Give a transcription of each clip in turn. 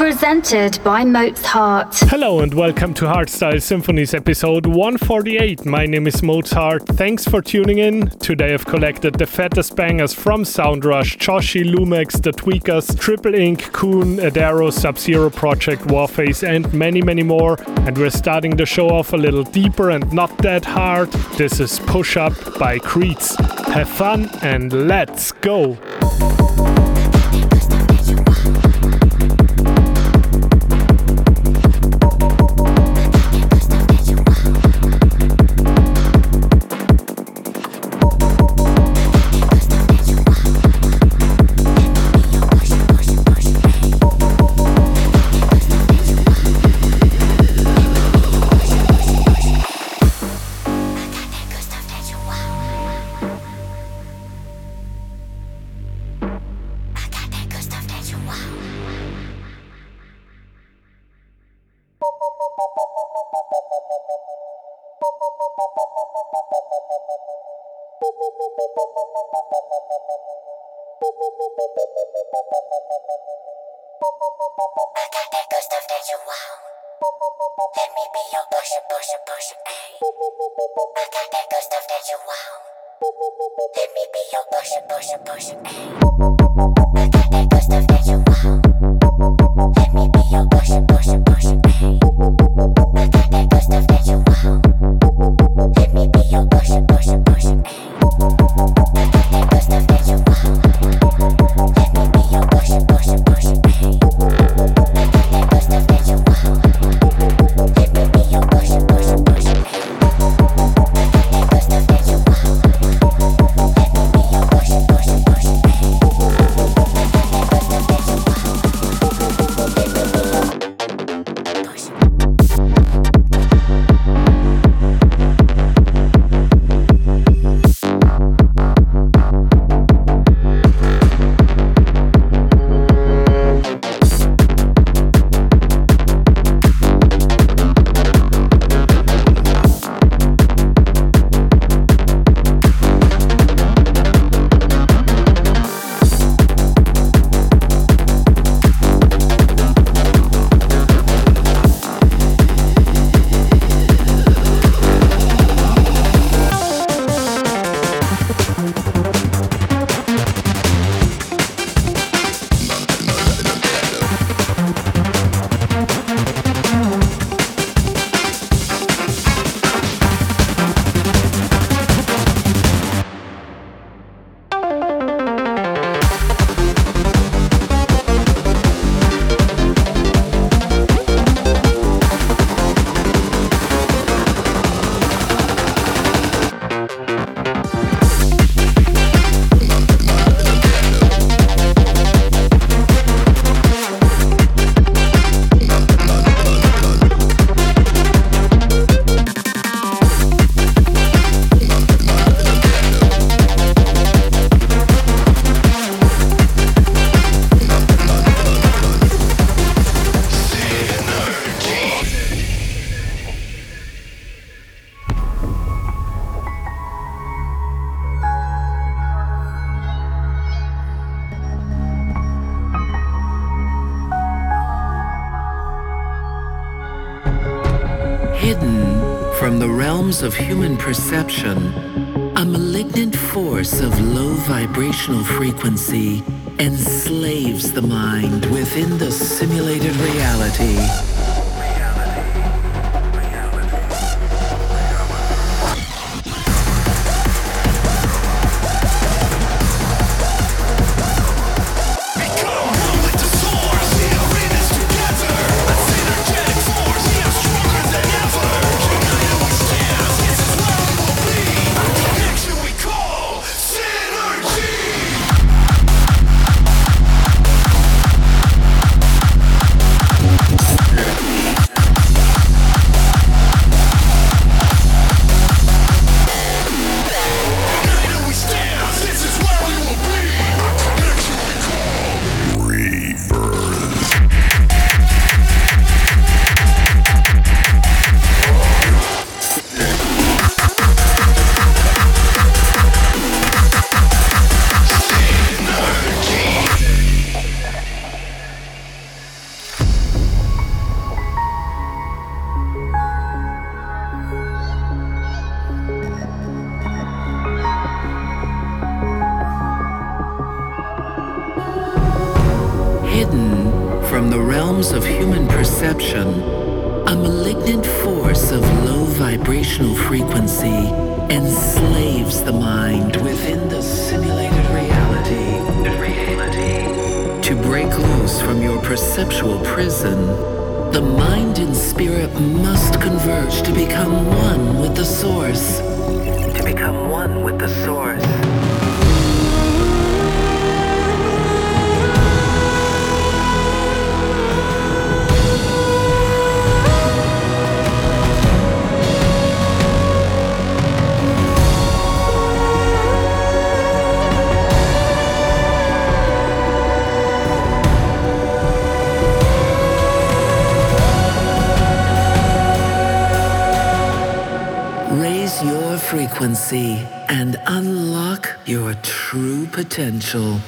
presented by Mozart. Hello and welcome to Hardstyle Symphonies episode 148. My name is Mozart. Thanks for tuning in. Today I've collected the fattest bangers from Soundrush, Joshi, Lumex, The Tweekaz, Triple Ink, Coone, Adaro, Sub-Zero Project, Warface and many many more. And we're starting the show off a little deeper and not that hard. This is Push Up by Creeds. Have fun and let's go! I got that good stuff that you want. Let me be your pusher, pusher, pusher, ayy. I got that good stuff that you want. Let me be your pusher, pusher, pusher, ayy. I got that good stuff Hidden from the realms of human perception, a malignant force of low vibrational frequency enslaves the mind within the simulated reality. frequency and unlock your true potential.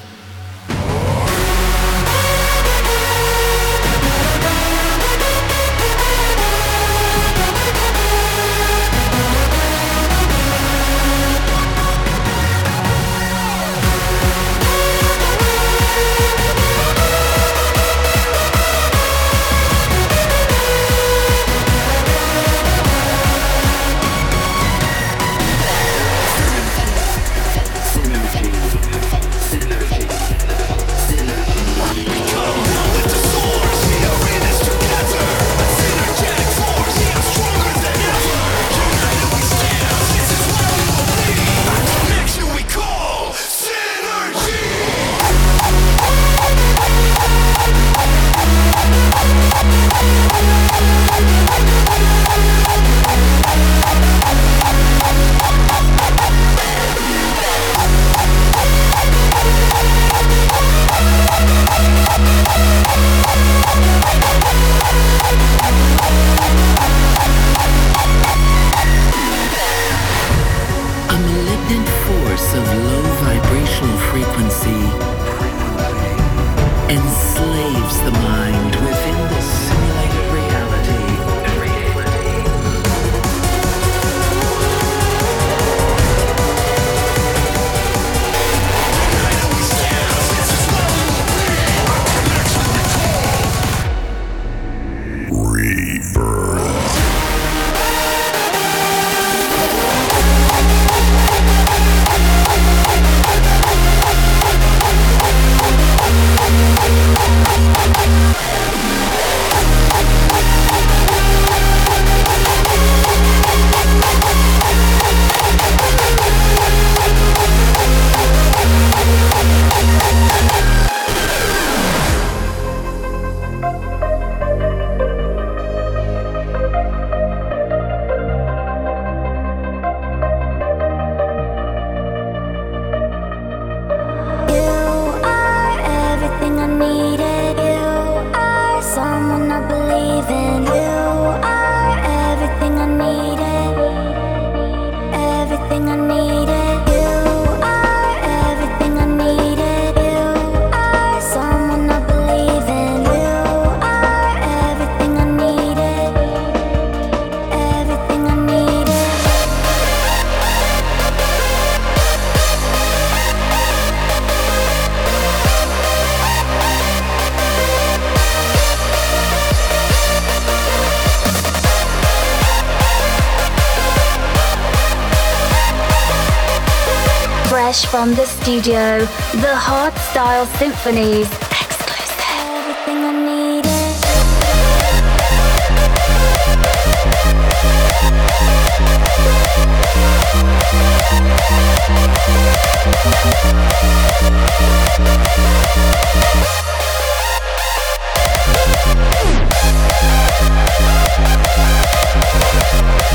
fresh from the studio. The Hardstyle Symphonies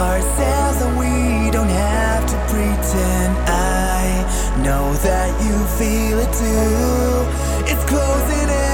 ourselves and we don't have to pretend. I know that you feel it too. It's closing in.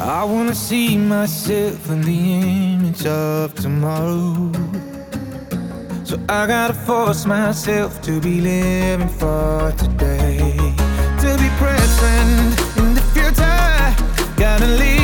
I wanna see myself in the image of tomorrow. So I gotta force myself to be living for today. To be present in the future, gotta live.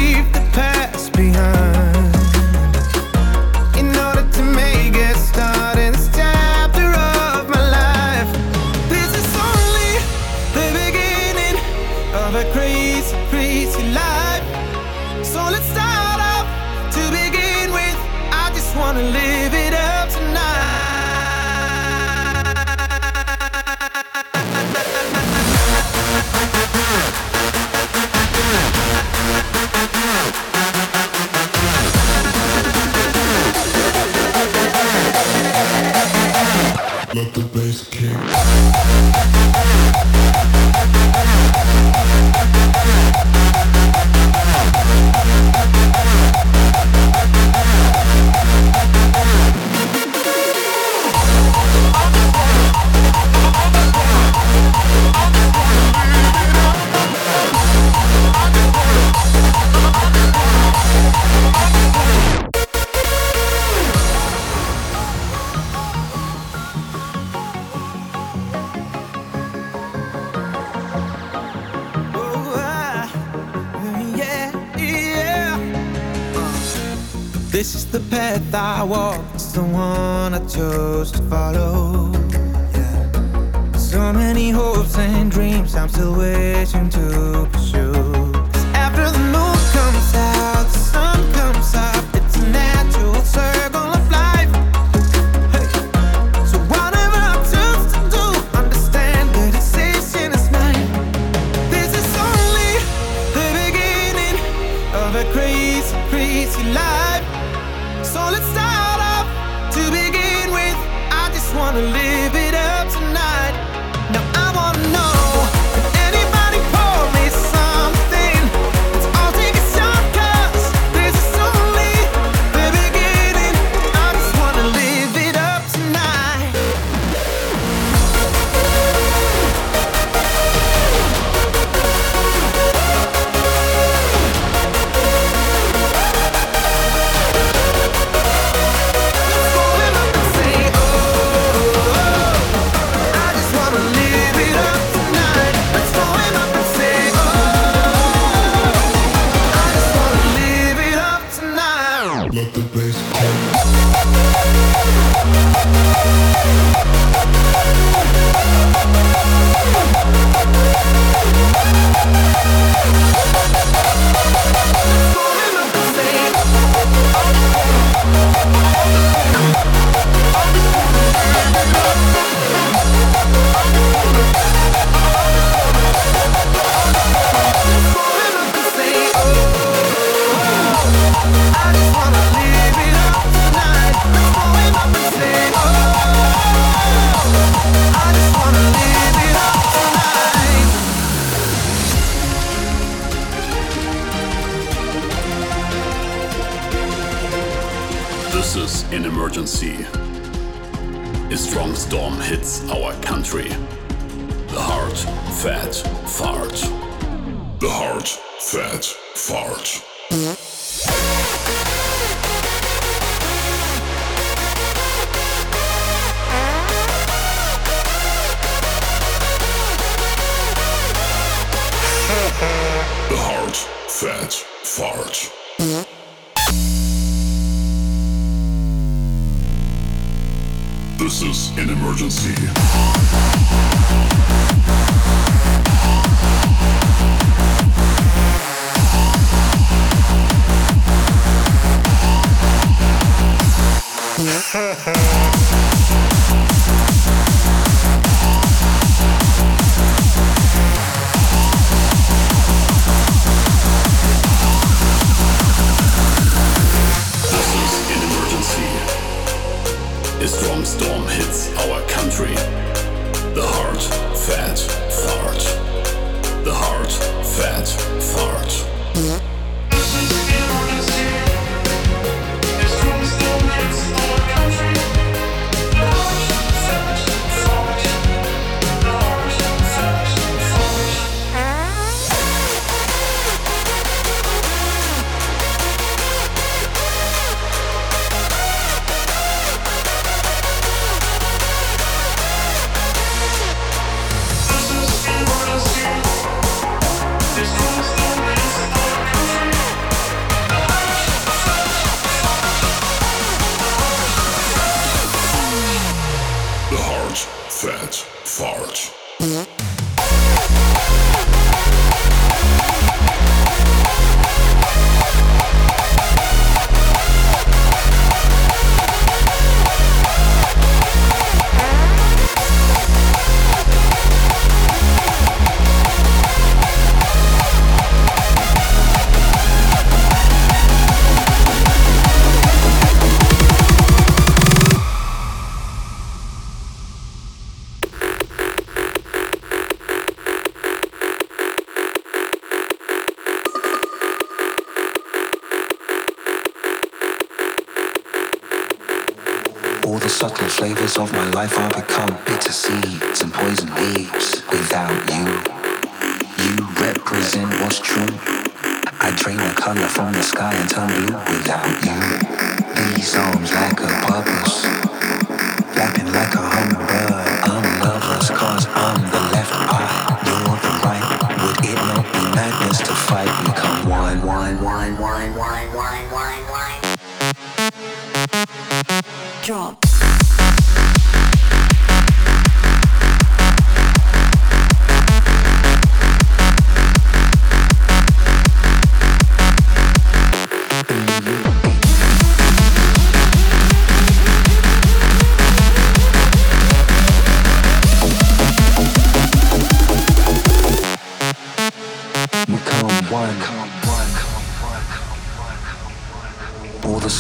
Of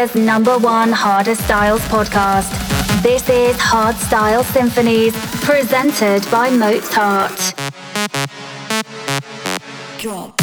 Austria's number one hardest styles podcast. This is Hard Style Symphonies, presented by Mozart. Drop.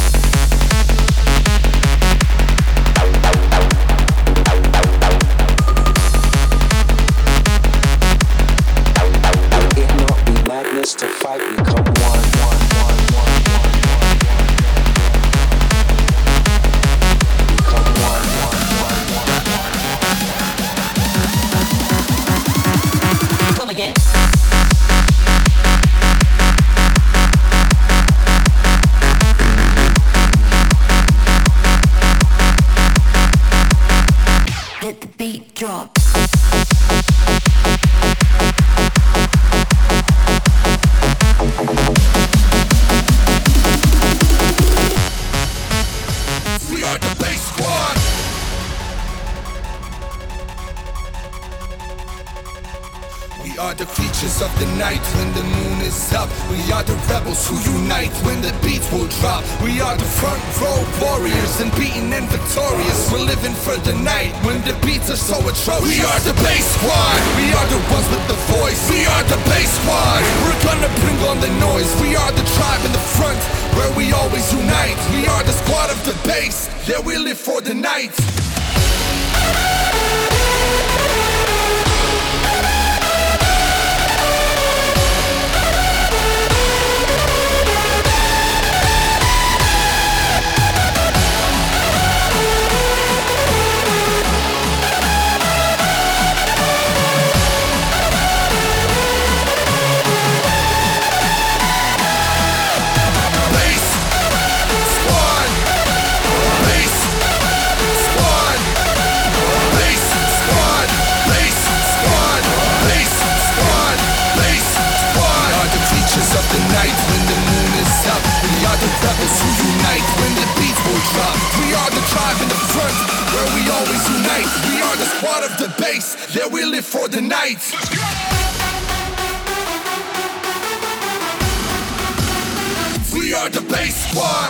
We are living for the night when the beats are so atrocious We are the bass squad. We are the ones with the voice. We are the bass squad. We're gonna bring on the noise. We are the tribe in the front where we always unite. We are the squad of the bass. Yeah, we live for the night. night when the moon is up. We are the rebels who unite when the beats will drop. We are the tribe in the front where we always unite. We are the squad of the bass. Yeah, we live for the night. Let's go! We are the bass squad.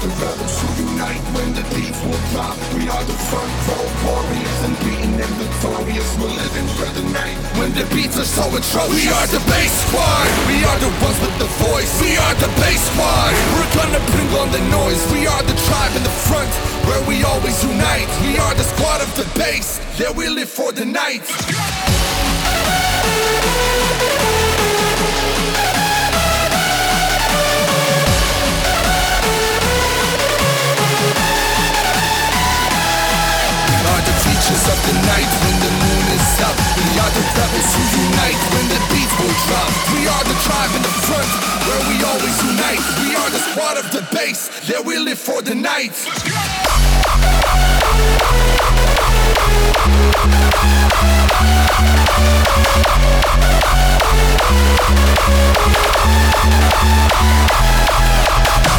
the rebels who unite when the leaves will drop. We are the front row warriors, and unbeaten and victorious. We're living for the night when the beats are so atrocious. We are the bass squad. We are the ones with the voice. We are the bass squad. We're gonna bring on the noise. We are the tribe in the front where we always unite. We are the squad of the bass. Yeah, we live for the night. night when the beats will drop. We are the tribe in the front where we always unite. We are the squad of the bass. There we live for the night. Let's go!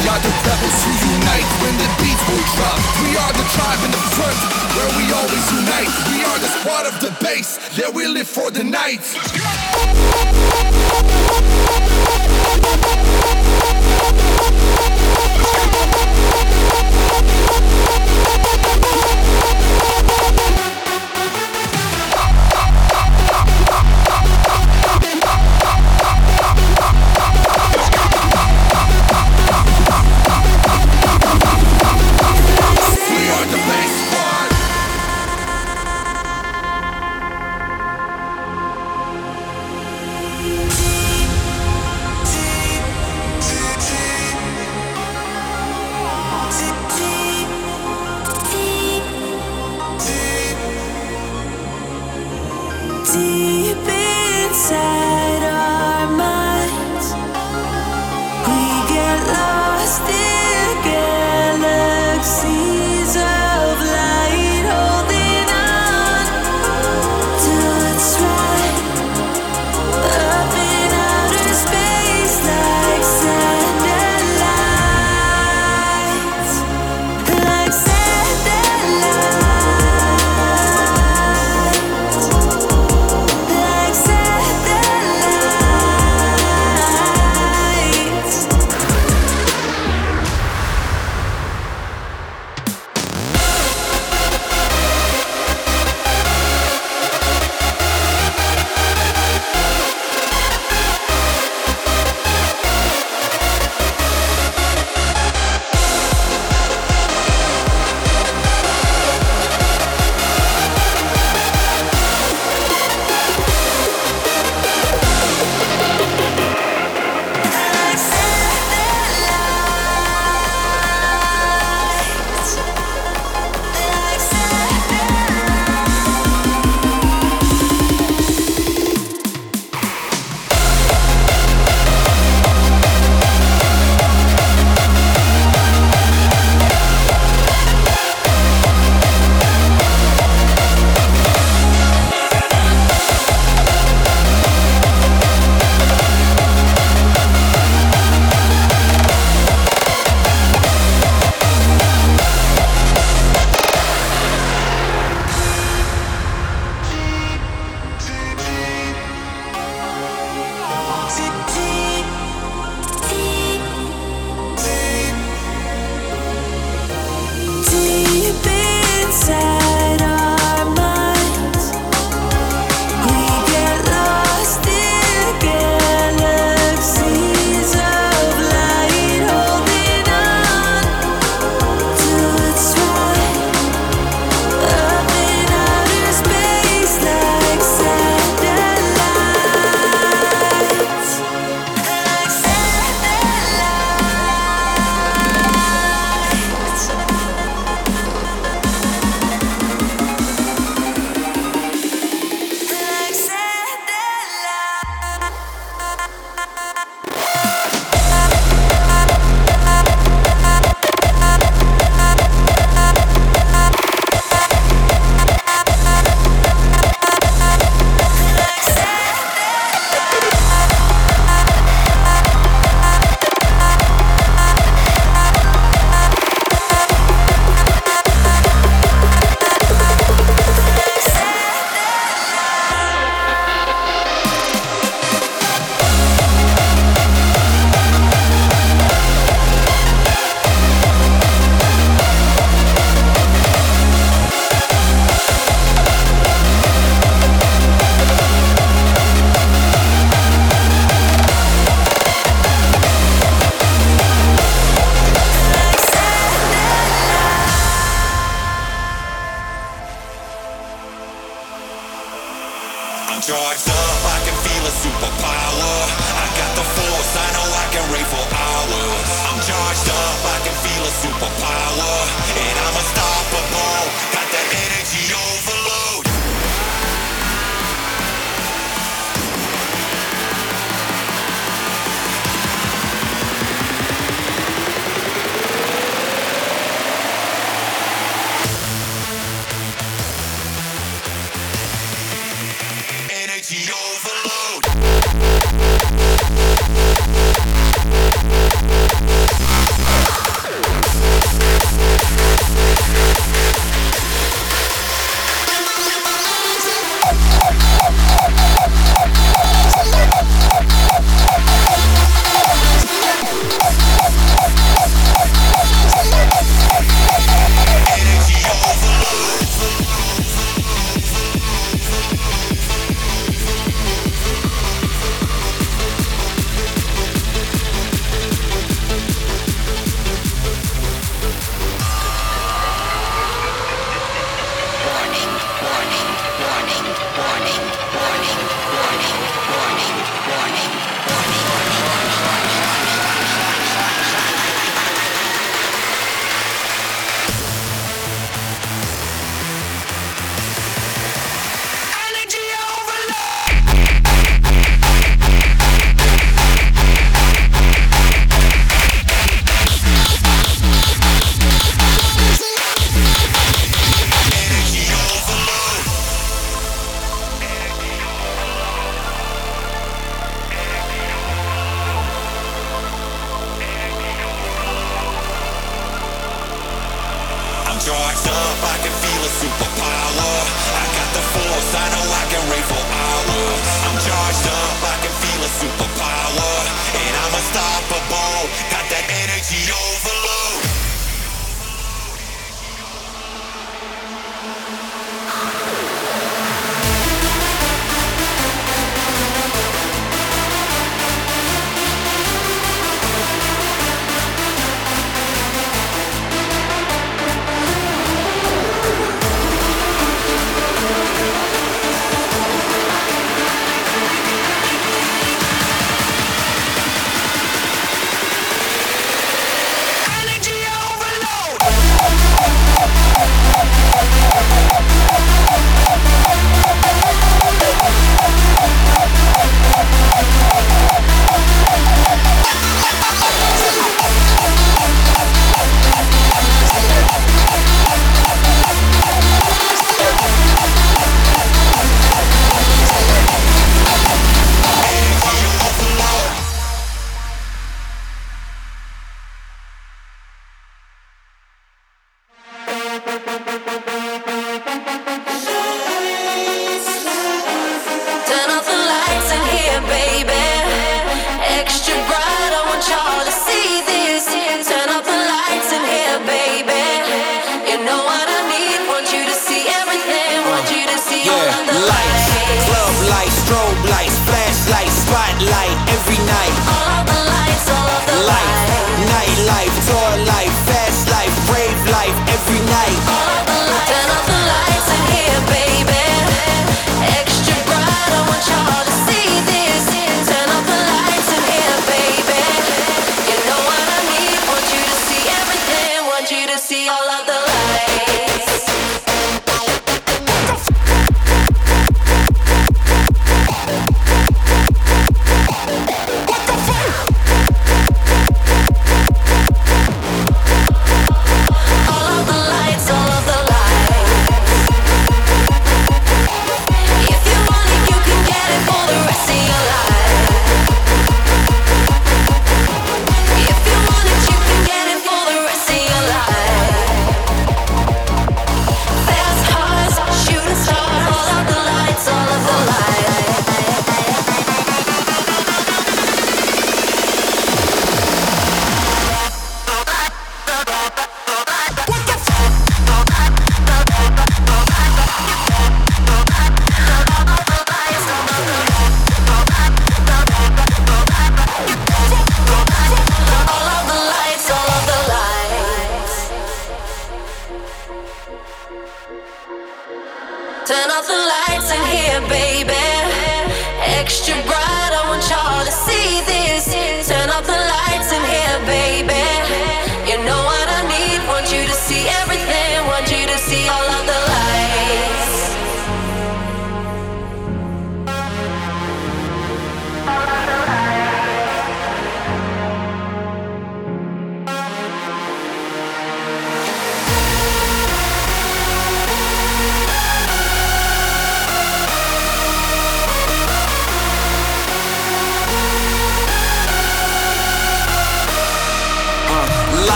We are the rebels who unite when the beats will drop. We are the tribe in the front where we always unite. We are the squad of the bass yeah, we live for the night. Let's go!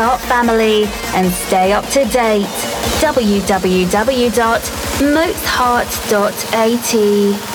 Mozart family and stay up to date. www.mozart.at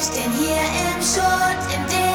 ich denn hier im Schutt, im Ding?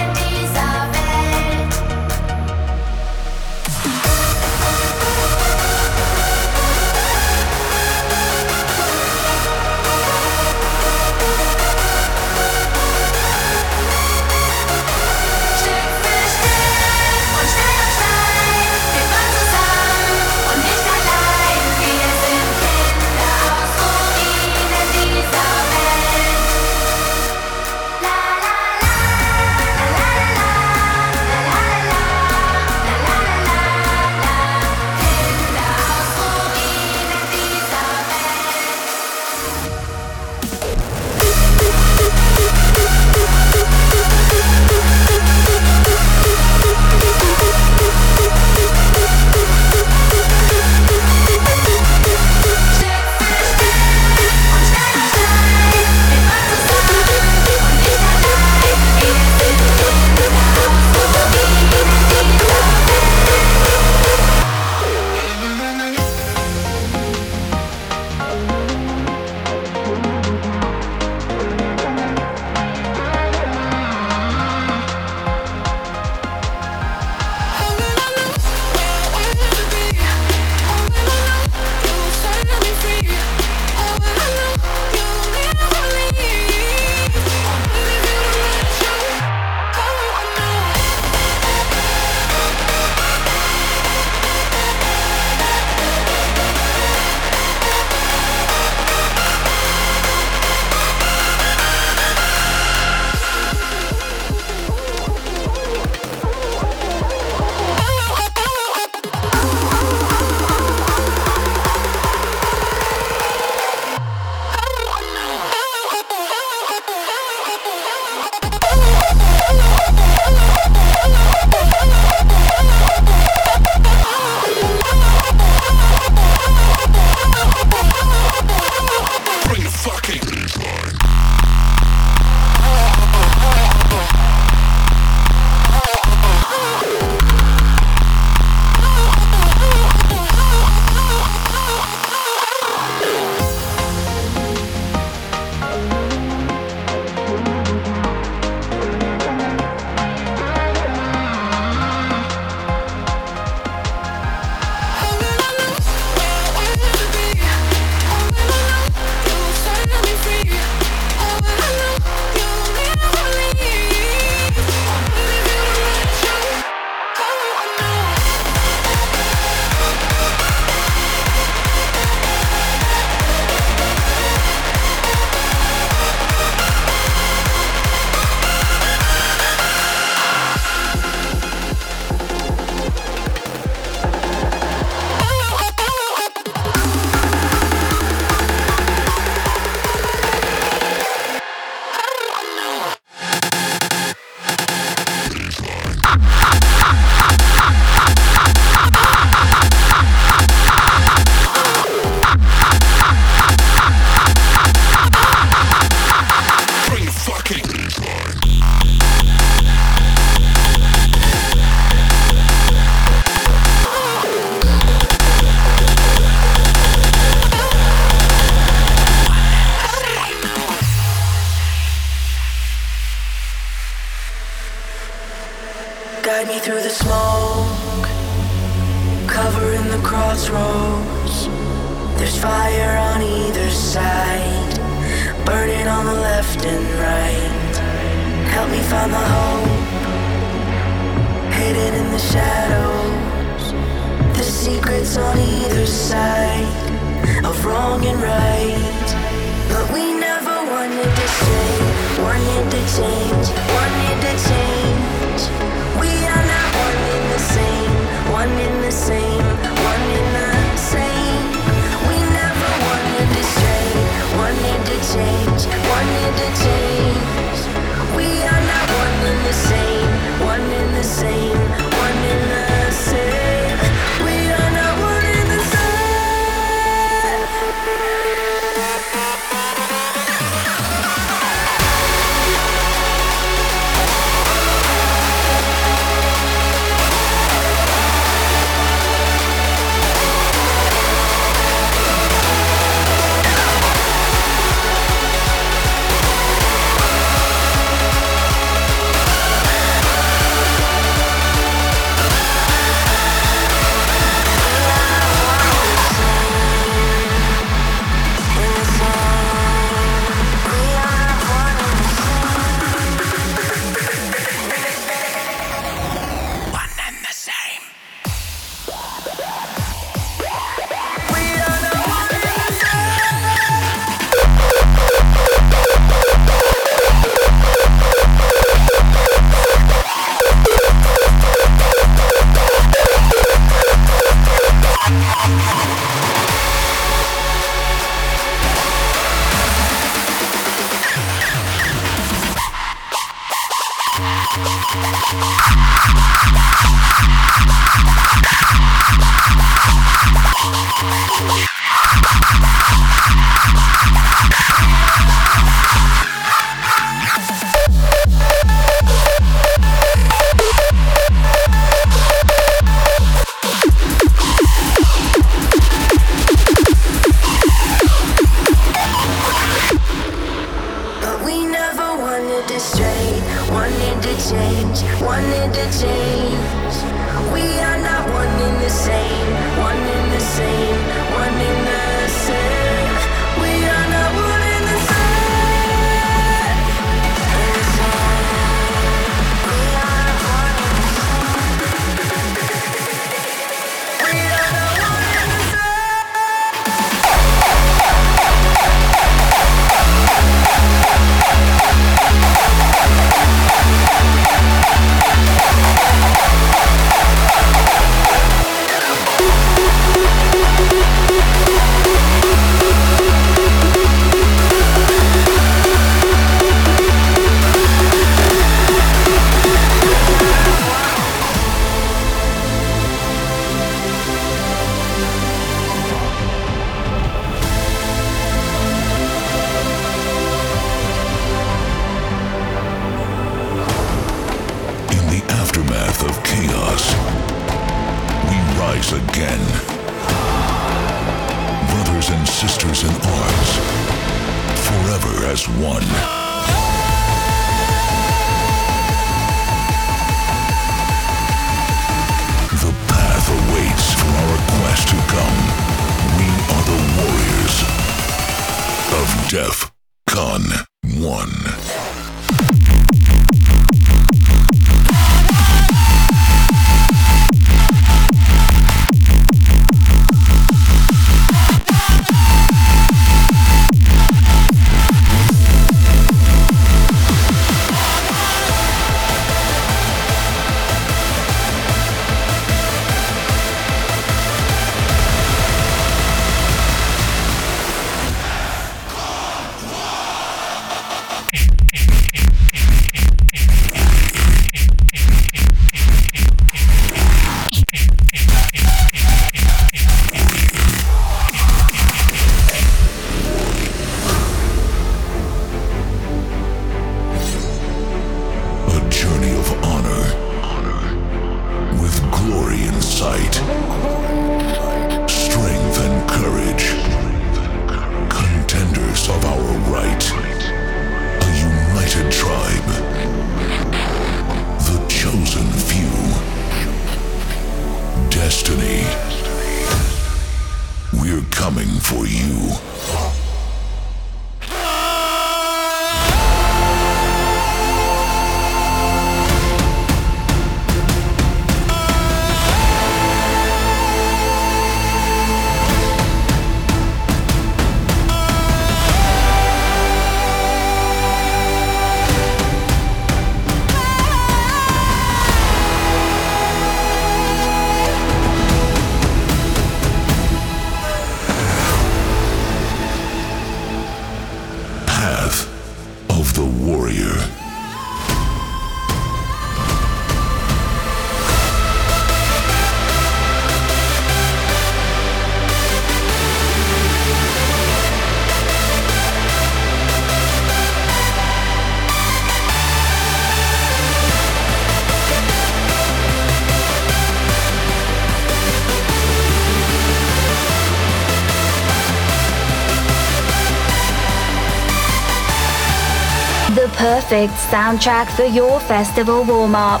perfect soundtrack for your festival warm up.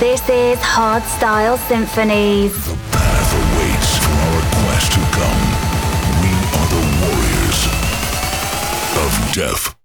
This is Hardstyle Symphonies. The path awaits for our quest to come. We are the warriors of death.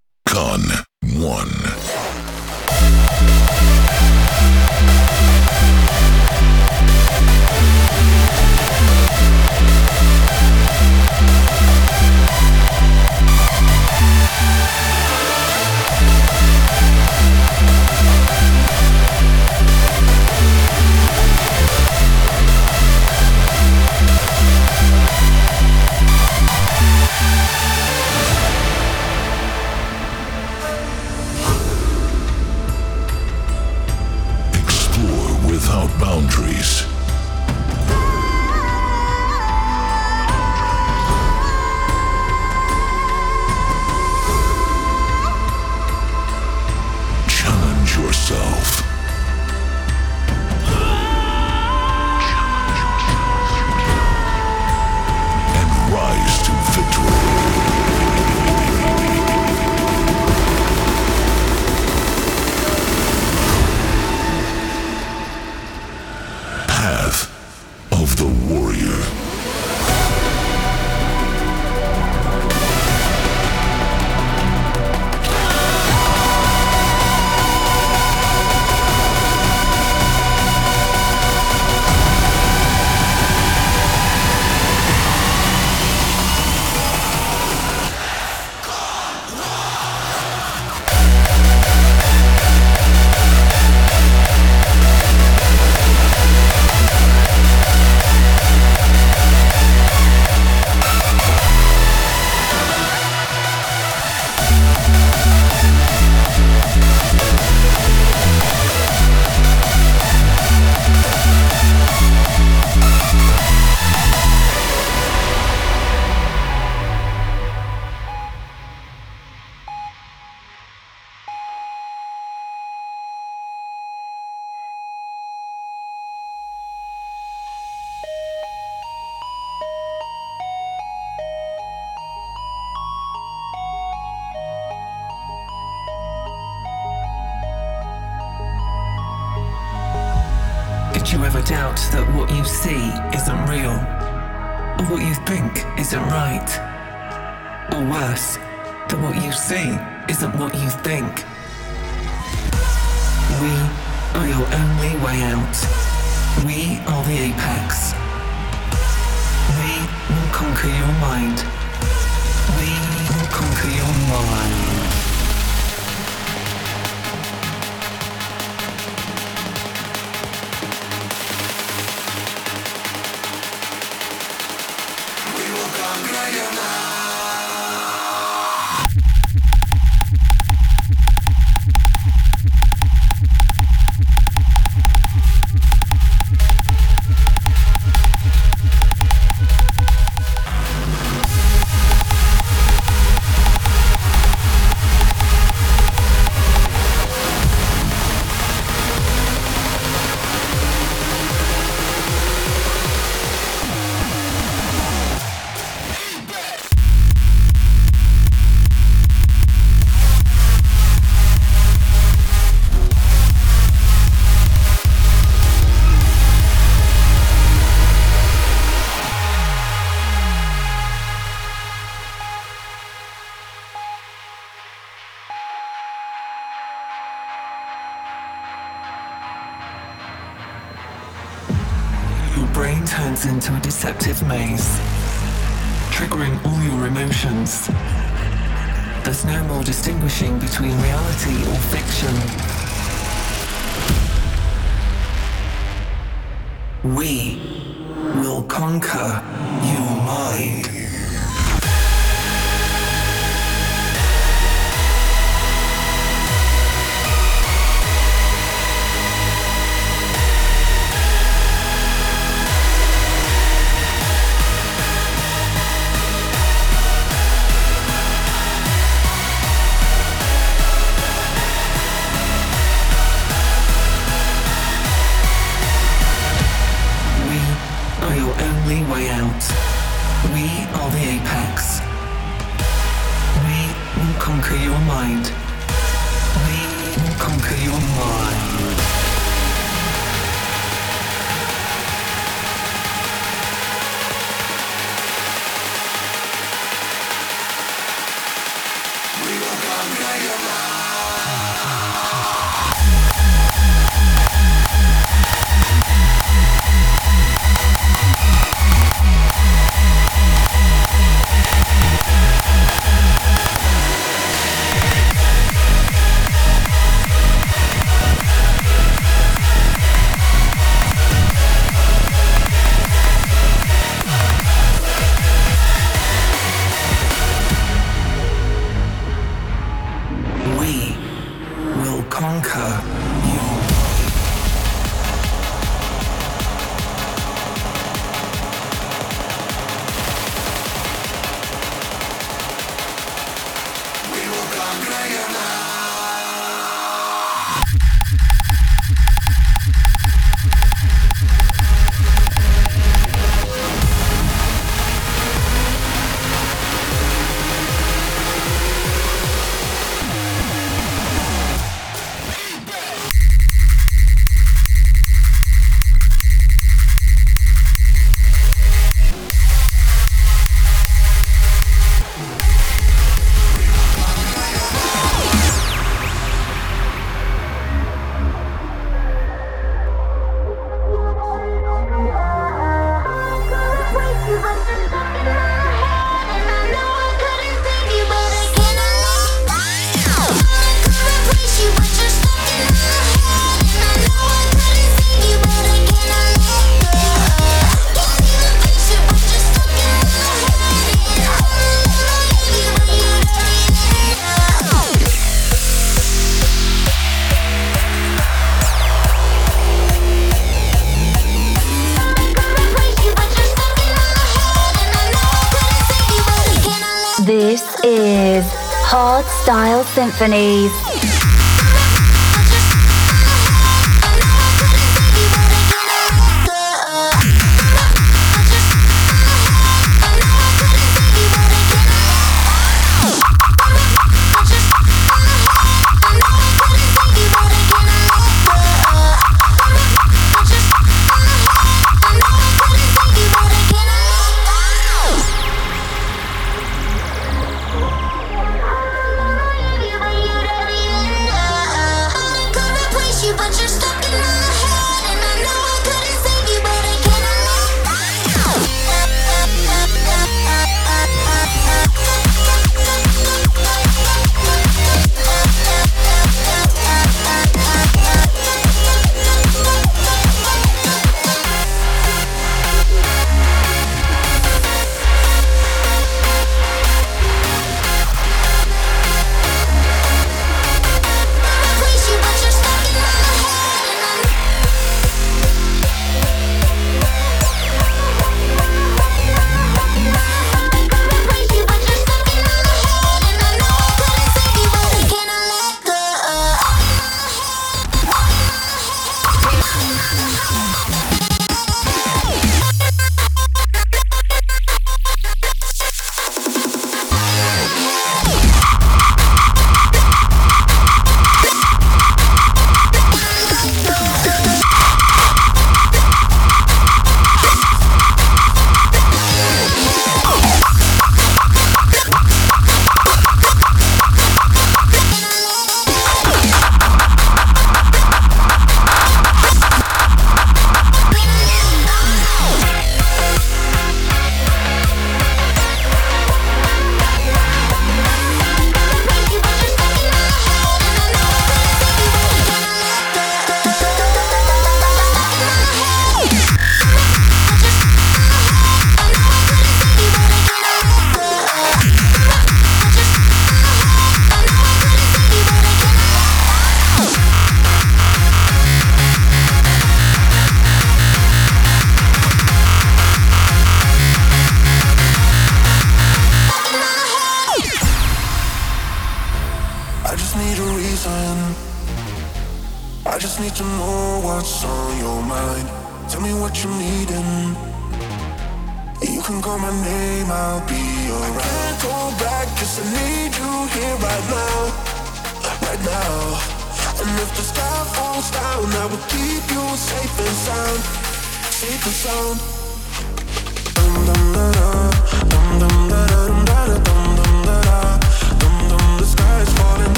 Symphonies.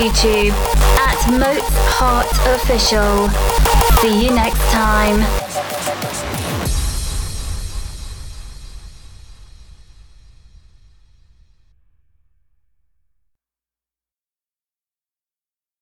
Facebook,